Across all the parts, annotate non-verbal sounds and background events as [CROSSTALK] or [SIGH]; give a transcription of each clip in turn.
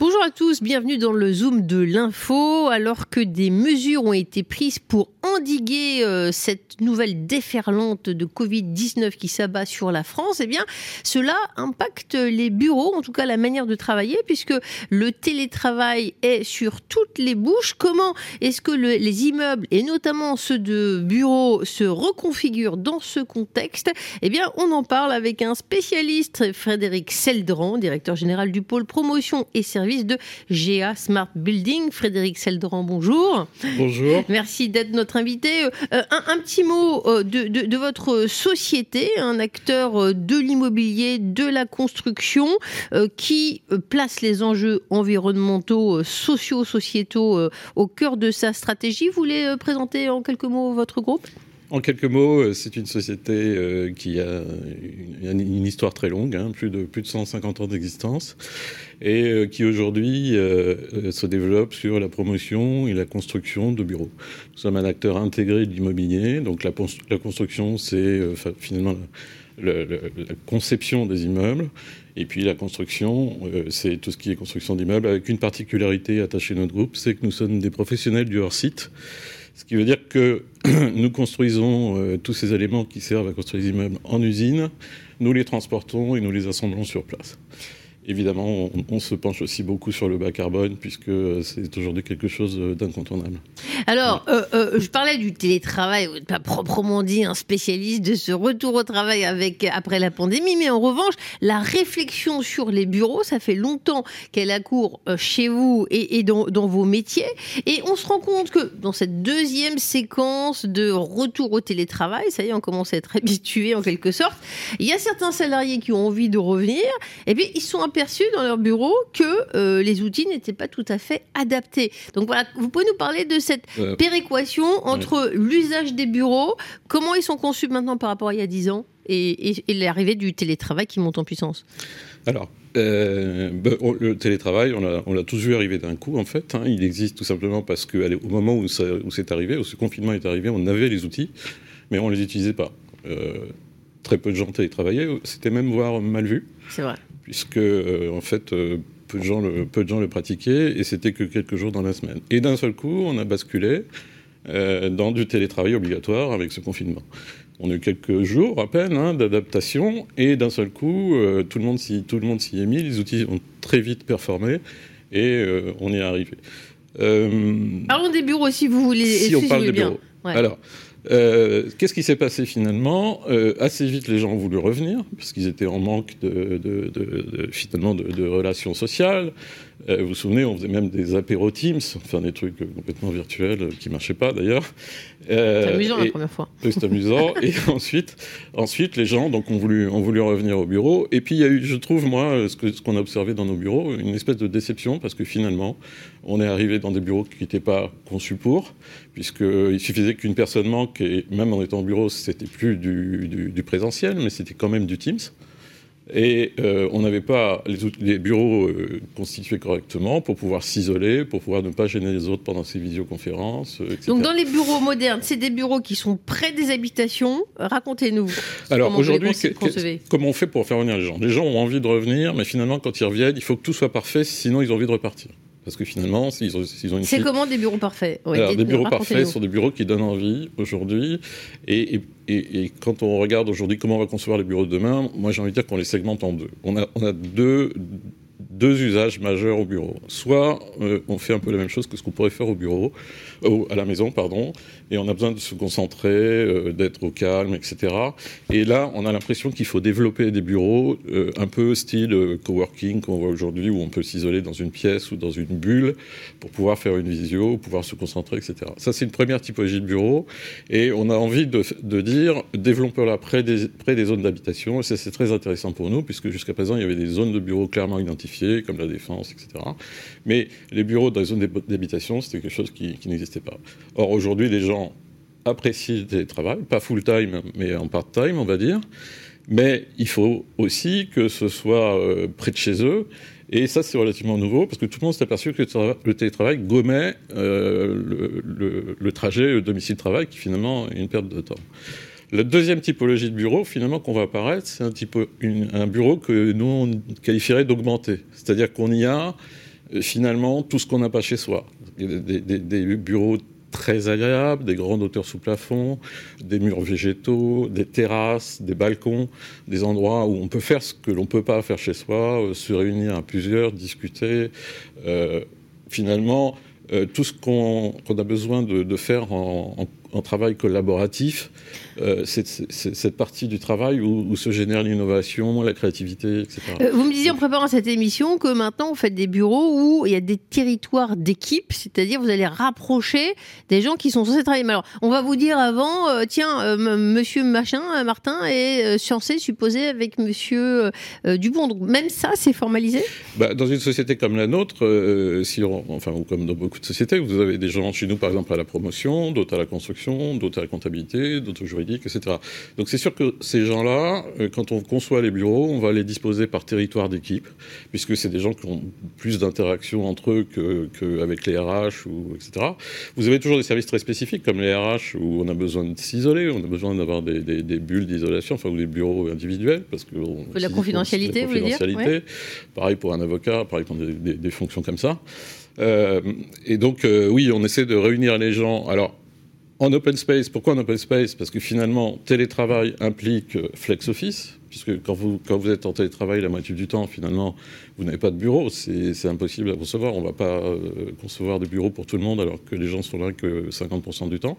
Bonjour à tous, bienvenue dans le Zoom de l'info. Alors que des mesures ont été prises pour endiguer euh, cette nouvelle déferlante de Covid-19 qui s'abat sur la France, eh bien, cela impacte les bureaux, en tout cas la manière de travailler, puisque le télétravail est sur toutes les bouches. Comment est-ce que les immeubles, et notamment ceux de bureaux, se reconfigurent dans ce contexte? Eh bien, on en parle avec un spécialiste, Frédéric Seldran, directeur général du pôle promotion et services de GA Smart Building. Frédéric Seldran, bonjour. Bonjour. [LAUGHS] Merci d'être notre invité. Euh, un, petit mot euh, de, votre société, un acteur euh, de l'immobilier, de la construction, qui place les enjeux environnementaux, sociaux, sociétaux au cœur de sa stratégie. Vous voulez présenter en quelques mots votre groupe? En quelques mots, c'est une société qui a une, histoire très longue, hein, plus, de, plus de 150 ans d'existence, et euh, qui aujourd'hui euh, euh, se développe sur la promotion et la construction de bureaux. Nous sommes un acteur intégré de l'immobilier, donc la, la construction, c'est finalement la, conception des immeubles. Et puis la construction, c'est tout ce qui est construction d'immeubles, avec une particularité attachée à notre groupe, c'est que nous sommes des professionnels du hors-site. Ce qui veut dire que [CLEARS THROAT] nous construisons tous ces éléments qui servent à construire des immeubles en usine, nous les transportons et nous les assemblons sur place. Évidemment, on, se penche aussi beaucoup sur le bas carbone puisque c'est aujourd'hui quelque chose d'incontournable. Alors, euh, euh, je parlais du télétravail, pas proprement dit un spécialiste de ce retour au travail avec après la pandémie, mais en revanche, la réflexion sur les bureaux, ça fait longtemps qu'elle accourt euh, chez vous et, dans, vos métiers, et on se rend compte que dans cette deuxième séquence de retour au télétravail, ça y est, on commence à être [LAUGHS] habitué en quelque sorte. Il y a certains salariés qui ont envie de revenir, et puis ils sont perçu dans leur bureau que euh, les outils n'étaient pas tout à fait adaptés. Donc voilà, vous pouvez nous parler de cette euh, péréquation entre l'usage des bureaux, comment ils sont conçus maintenant par rapport à il y a 10 ans et, l'arrivée du télétravail qui monte en puissance? Alors, euh, ben, le télétravail, on l'a tous vu arriver d'un coup, en fait. Hein. il existe tout simplement parce qu'au moment où, c'est arrivé, où ce confinement est arrivé, on avait les outils, mais on ne les utilisait pas. Très peu de gens télétravaillaient, c'était même voire mal vu. C'est vrai puisque euh, en fait euh, peu de, gens le, peu de gens le pratiquaient et c'était que quelques jours dans la semaine. Et d'un seul coup, on a basculé euh, dans du télétravail obligatoire avec ce confinement. On a eu quelques jours à peine hein, d'adaptation et d'un seul coup, tout le monde s'y est mis, les outils ont très vite performé et on y est arrivé. Parlons des bureaux si vous voulez. Si on parle des bureaux. Alors, euh, qu'est-ce qui s'est passé finalement? Euh, Assez vite, les gens ont voulu revenir, puisqu'ils étaient en manque de, de, de, finalement de, relations sociales. Euh, vous vous souvenez, on faisait même des apéro Teams, enfin des trucs complètement virtuels qui marchaient pas d'ailleurs. c'est amusant la première fois. c'est amusant. [LAUGHS] et ensuite, ensuite, les gens donc ont voulu, ont voulu revenir au bureau. Et puis il y a eu, je trouve moi, ce qu'on ce qu'on a observé dans nos bureaux, une espèce de déception parce que finalement, on est arrivé dans des bureaux qui n'étaient pas conçus pour, puisqu'il suffisait qu'une personne manque, et même en étant au bureau, c'était plus du, présentiel, mais c'était quand même du Teams. Et euh, on n'avait pas les, bureaux euh, constitués correctement pour pouvoir s'isoler, pour pouvoir ne pas gêner les autres pendant ces visioconférences. Etc. Donc dans les bureaux modernes, c'est des bureaux qui sont près des habitations. Racontez-nous. Alors aujourd'hui, comment on fait pour faire venir les gens? Les gens ont envie de revenir, mais finalement, quand ils reviennent, il faut que tout soit parfait, sinon ils ont envie de repartir. Parce que finalement, s'ils ont, ont, une. C'est comment des bureaux parfaits? Alors, Des bureaux parfaits sont des bureaux qui donnent envie aujourd'hui. Et, et, et, quand on regarde aujourd'hui comment on va concevoir les bureaux de demain, moi j'ai envie de dire qu'on les segmente en deux. On a, on a deux, deux usages majeurs au bureau. Soit euh, on fait un peu la même chose que ce qu'on pourrait faire au bureau, à la maison, pardon, et on a besoin de se concentrer, euh, d'être au calme, etc. Et là, on a l'impression qu'il faut développer des bureaux euh, un peu style coworking qu'on voit aujourd'hui, où on peut s'isoler dans une pièce ou dans une bulle pour pouvoir faire une visio, pouvoir se concentrer, etc. Ça, c'est une première typologie de bureau, et on a envie de, dire développons-la près des, près des zones d'habitation, et ça, c'est très intéressant pour nous, puisque jusqu'à présent, il y avait des zones de bureaux clairement identifiées, comme la défense, etc. Mais les bureaux dans les zones d'habitation, c'était quelque chose qui, qui n'existait Or, aujourd'hui, les gens apprécient le télétravail, pas full-time, mais en part-time, on va dire. Mais il faut aussi que ce soit euh, près de chez eux. Et ça, c'est relativement nouveau parce que tout le monde s'est aperçu que le télétravail gommait euh, le, le, trajet domicile-travail qui finalement est une perte de temps. La deuxième typologie de bureau, finalement, qu'on va apparaître, c'est un, un bureau que nous, on qualifierait d'augmenté. C'est-à-dire qu'on y a finalement tout ce qu'on n'a pas chez soi. Des, bureaux très agréables, des grandes hauteurs sous plafond, des murs végétaux, des terrasses, des balcons, des endroits où on peut faire ce que l'on ne peut pas faire chez soi, euh, se réunir à plusieurs, discuter. Euh, finalement, euh, tout ce qu'on a besoin de, de faire en, en, en, travail collaboratif, euh, c'est cette partie du travail où, où se génère l'innovation, la créativité, etc. Euh, vous me disiez en préparant cette émission que maintenant vous faites des bureaux où il y a des territoires d'équipe, c'est-à-dire vous allez rapprocher des gens qui sont censés travailler. Mais alors, on va vous dire avant, euh, tiens, monsieur machin, Martin est censé supposé avec monsieur Dupont. Donc même ça, c'est formalisé? Bah, Dans une société comme la nôtre, si on, enfin, ou comme dans beaucoup de sociétés, vous avez des gens chez nous, par exemple, à la promotion, d'autres à la construction, d'autres à la comptabilité, d'autres au juridique, etc. Donc c'est sûr que ces gens-là, quand on conçoit les bureaux, on va les disposer par territoire d'équipe, puisque c'est des gens qui ont plus d'interactions entre eux qu'avec que les RH, ou, etc. Vous avez toujours des services très spécifiques, comme les RH, où on a besoin de s'isoler, on a besoin d'avoir des, des, des, bulles d'isolation, enfin, ou des bureaux individuels, parce que... On, la confidentialité, vous voulez dire ouais. Pareil pour un avocat, pareil pour des, des fonctions comme ça. Euh, et donc, euh, oui, on essaie de réunir les gens. Alors, en open space, pourquoi en open space? Parce que finalement, télétravail implique flex office, puisque quand vous, quand vous êtes en télétravail la moitié du temps, finalement, vous n'avez pas de bureau, c'est impossible à concevoir. On ne va pas euh, concevoir des bureaux pour tout le monde alors que les gens sont là que 50% du temps.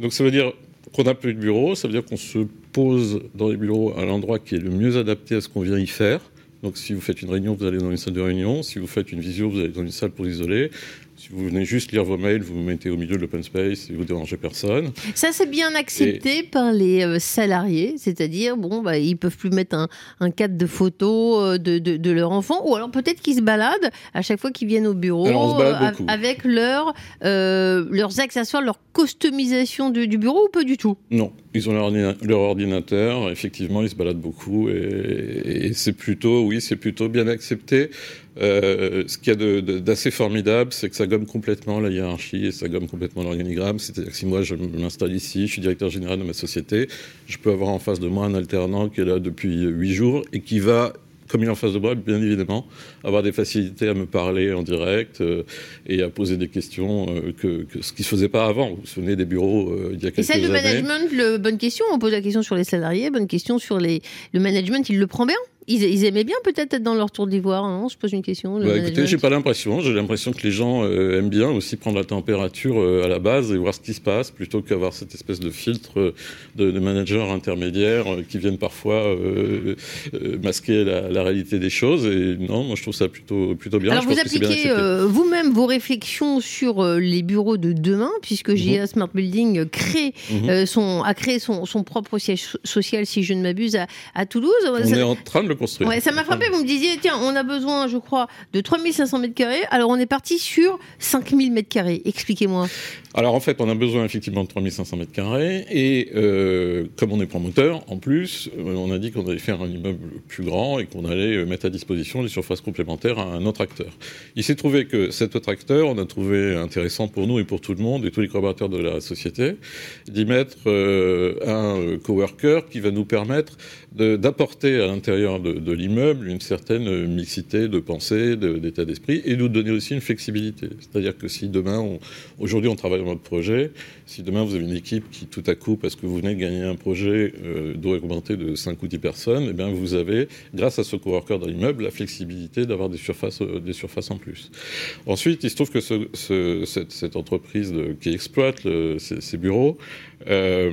Donc ça veut dire qu'on n'a plus de bureau, ça veut dire qu'on se pose dans les bureaux à l'endroit qui est le mieux adapté à ce qu'on vient y faire. Donc si vous faites une réunion, vous allez dans une salle de réunion. Si vous faites une visio, vous allez dans une salle pour isoler. Si vous venez juste lire vos mails, vous vous mettez au milieu de l'open space et vous dérangez personne. Ça, c'est bien accepté et... par les euh, salariés, c'est-à-dire, bon, bah, ils peuvent plus mettre un, un cadre de photos euh, de, de, de, leur enfant, ou alors peut-être qu'ils se baladent à chaque fois qu'ils viennent au bureau euh, avec leur, euh, leurs accessoires, leur customisation du, du, bureau, ou pas du tout? Non, ils ont leur, ordina leur ordinateur, effectivement, ils se baladent beaucoup, et, et c'est plutôt, oui, c'est plutôt bien accepté. Euh, ce qu'il y a d'assez formidable, c'est que ça gomme complètement la hiérarchie et ça gomme complètement l'organigramme. C'est-à-dire que si moi je m'installe ici, je suis directeur général de ma société, je peux avoir en face de moi un alternant qui est là depuis huit jours et qui va comme il est en face de moi, bien évidemment, avoir des facilités à me parler en direct euh, et à poser des questions euh, que, que, ce qui se faisait pas avant. Vous vous souvenez des bureaux euh, il y a quelques années. Et ça, le management, le, bonne question. On pose la question sur les salariés, bonne question sur les. Le management, il le prend bien? Ils, ils, aimaient bien peut-être être dans leur tour d'ivoire, non Je pose une question. Bah, écoutez, j'ai pas l'impression. J'ai l'impression que les gens euh, aiment bien aussi prendre la température euh, à la base et voir ce qui se passe, plutôt qu'avoir cette espèce de filtre euh, de, de managers intermédiaires qui viennent parfois masquer la, la, réalité des choses. Et non, moi je trouve ça plutôt plutôt bien. Alors je vous appliquez vous-même vos réflexions sur les bureaux de demain, puisque -hmm. GA Smart Building crée -hmm. son a créé son, son propre siège social, si je ne m'abuse, à, à Toulouse. On ça... est en train de le construire. Ouais, ça m'a frappé. Vous me disiez, tiens, on a besoin, je crois, de 3500 mètres carrés. Alors, on est parti sur 5000 mètres carrés. Expliquez-moi. Alors, en fait, on a besoin effectivement de 3500 mètres carrés. Et euh, comme on est promoteur, en plus, on a dit qu'on allait faire un immeuble plus grand et qu'on allait mettre à disposition des surfaces complémentaires à un autre acteur. Il s'est trouvé que cet autre acteur, on a trouvé intéressant pour nous et pour tout le monde et tous les collaborateurs de la société, d'y mettre euh, un coworker qui va nous permettre d'apporter à l'intérieur de, l'immeuble une certaine mixité de pensée, d'état d'esprit, et nous donner aussi une flexibilité. C'est-à-dire que si demain, aujourd'hui on travaille dans notre projet, si demain vous avez une équipe qui tout à coup, parce que vous venez de gagner un projet, euh, doit augmenter de 5 ou 10 personnes, eh bien vous avez, grâce à ce coworker dans l'immeuble, la flexibilité d'avoir des surfaces, euh, des surfaces en plus. Ensuite, il se trouve que ce, ce, cette, entreprise qui exploite le, ces, bureaux euh,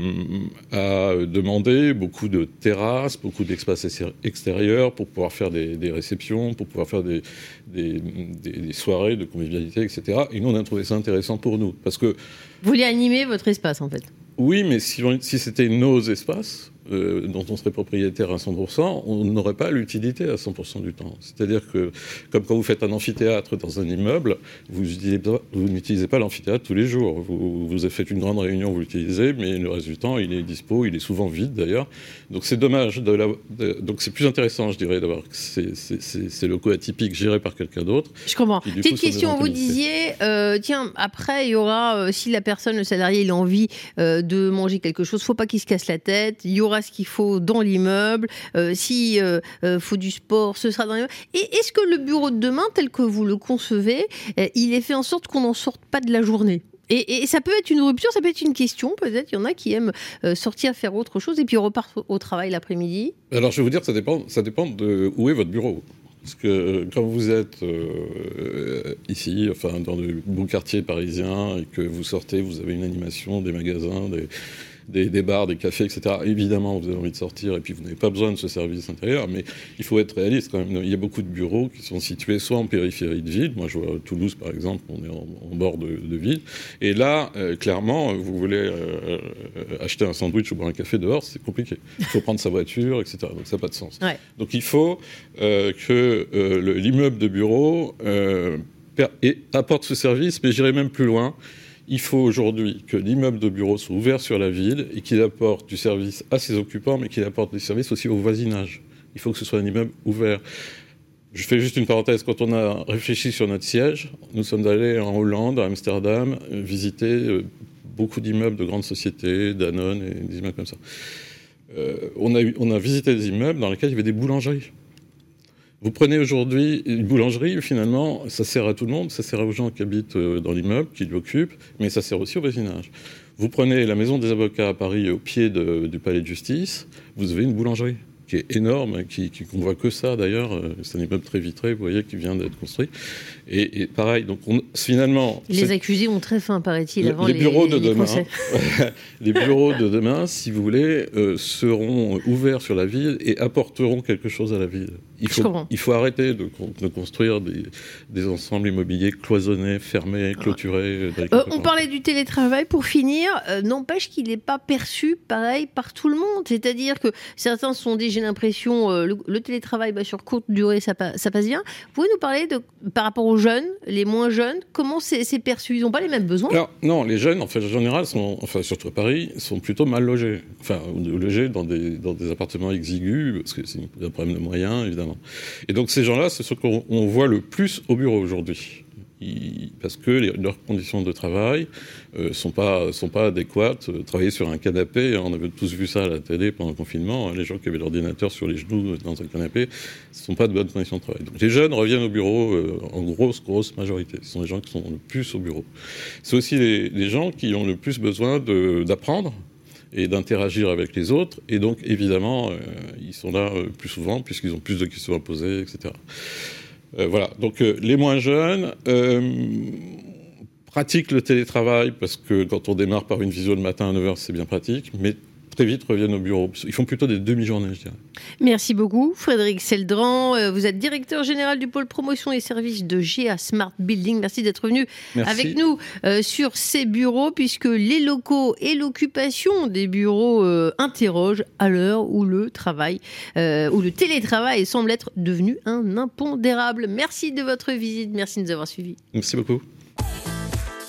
a demandé beaucoup de terrasses, beaucoup d'espaces extérieurs pour pouvoir faire des, des, réceptions, pour pouvoir faire des, des, des, soirées de convivialité, etc. Et nous, on a trouvé ça intéressant pour nous. Parce que. Vous voulez animer votre espace, en fait Oui, mais si, si c'était nos espaces, euh, dont on serait propriétaire à 100%, on n'aurait pas l'utilité à 100% du temps. C'est-à-dire que, comme quand vous faites un amphithéâtre dans un immeuble, vous n'utilisez pas l'amphithéâtre tous les jours. Vous, vous faites une grande réunion, vous l'utilisez, mais le reste du temps, il est dispo, il est souvent vide d'ailleurs. Donc c'est dommage. De la, donc c'est plus intéressant, je dirais, d'avoir ces, locaux atypiques gérés par quelqu'un d'autre. Je comprends. Petite question, vous disiez, euh, tiens, après, il y aura, euh, si la personne, le salarié, il a envie de manger quelque chose, faut pas qu'il se casse la tête. Il y aura ce qu'il faut dans l'immeuble. Euh, S'il euh, euh, faut du sport, ce sera dans l'immeuble. Et est-ce que le bureau de demain, tel que vous le concevez, euh, il est fait en sorte qu'on n'en sorte pas de la journée? Et, ça peut être une rupture, ça peut être une question. Peut-être il y en a qui aiment sortir faire autre chose et puis repartent au travail l'après-midi. Alors je vais vous dire, ça dépend, ça dépend de où est votre bureau. Parce que quand vous êtes ici, enfin dans le beau quartier parisien, et que vous sortez, vous avez une animation, des magasins, des, des, bars, des cafés, etc. Évidemment, vous avez envie de sortir et puis vous n'avez pas besoin de ce service intérieur, mais il faut être réaliste quand même. Il y a beaucoup de bureaux qui sont situés soit en périphérie de ville, moi je vois Toulouse par exemple, on est en, bord de, ville, et là, euh, clairement, vous voulez euh, acheter un sandwich ou boire un café dehors, c'est compliqué. Il faut prendre sa voiture, etc. Donc ça n'a pas de sens. Donc il faut euh, que l'immeuble de bureau apporte ce service, mais j'irai même plus loin il faut aujourd'hui que l'immeuble de bureau soit ouvert sur la ville et qu'il apporte du service à ses occupants, mais qu'il apporte du service aussi au voisinage. Il faut que ce soit un immeuble ouvert. Je fais juste une parenthèse. Quand on a réfléchi sur notre siège, nous sommes allés en Hollande, à Amsterdam, visiter euh, beaucoup d'immeubles de grandes sociétés, Danone et des immeubles comme ça. Euh, on a visité des immeubles dans lesquels il y avait des boulangeries. Vous prenez aujourd'hui une boulangerie, finalement, ça sert à tout le monde, ça sert aux gens qui habitent euh, dans l'immeuble, qui l'occupent, mais ça sert aussi au voisinage. Vous prenez la maison des avocats à Paris, au pied du palais de justice, vous avez une boulangerie qui est énorme, qui, qui qu'on voit que ça d'ailleurs. Euh, c'est un immeuble très vitré, vous voyez, qui vient d'être construit. Et, pareil, donc on, finalement. Les accusés ont très faim, paraît-il, avant les, bureaux de demain. [LAUGHS] les bureaux de demain, si vous voulez, euh, seront ouverts sur la ville et apporteront quelque chose à la ville. Il faut, il faut arrêter de, construire des, ensembles immobiliers cloisonnés, fermés, clôturés. Euh, on parlait du télétravail pour finir. N'empêche qu'il n'est pas perçu pareil par tout le monde. C'est-à-dire que certains sont déjà l'impression, euh, le, télétravail bah, sur courte durée, ça, ça, passe bien. Vous pouvez nous parler de, par rapport aux jeunes, les moins jeunes, comment c'est perçu? Ils n'ont pas les mêmes besoins? Alors, non, les jeunes, en fait, en général, sont, enfin, surtout à Paris, sont plutôt mal logés. Enfin, logés dans des, dans des appartements exigus, parce que c'est un problème de moyens, évidemment. Et donc, ces gens-là, c'est ceux qu'on voit le plus au bureau aujourd'hui parce que leurs conditions de travail ne euh, sont, pas, sont pas adéquates. Euh, travailler sur un canapé, on avait tous vu ça à la télé pendant le confinement, hein, les gens qui avaient l'ordinateur sur les genoux dans un canapé, ce ne sont pas de bonnes conditions de travail. Donc les jeunes reviennent au bureau euh, en grosse, grosse majorité. Ce sont les gens qui sont le plus au bureau. C'est aussi les, gens qui ont le plus besoin d'apprendre et d'interagir avec les autres. Et donc, évidemment, ils sont là plus souvent puisqu'ils ont plus de questions à poser, etc. Euh, voilà, donc euh, les moins jeunes euh, pratiquent le télétravail parce que quand on démarre par une visio le matin à 9h, c'est bien pratique, mais très vite reviennent au bureau. Ils font plutôt des demi-journées, je dirais. Merci beaucoup, Frédéric Seldran. Euh, vous êtes directeur général du pôle promotion et services de GA Smart Building. Merci d'être venu avec nous euh, sur ces bureaux, puisque les locaux et l'occupation des bureaux euh, interrogent à l'heure où le travail, où le télétravail semble être devenu un impondérable. Merci de votre visite. Merci de nous avoir suivis. Merci beaucoup.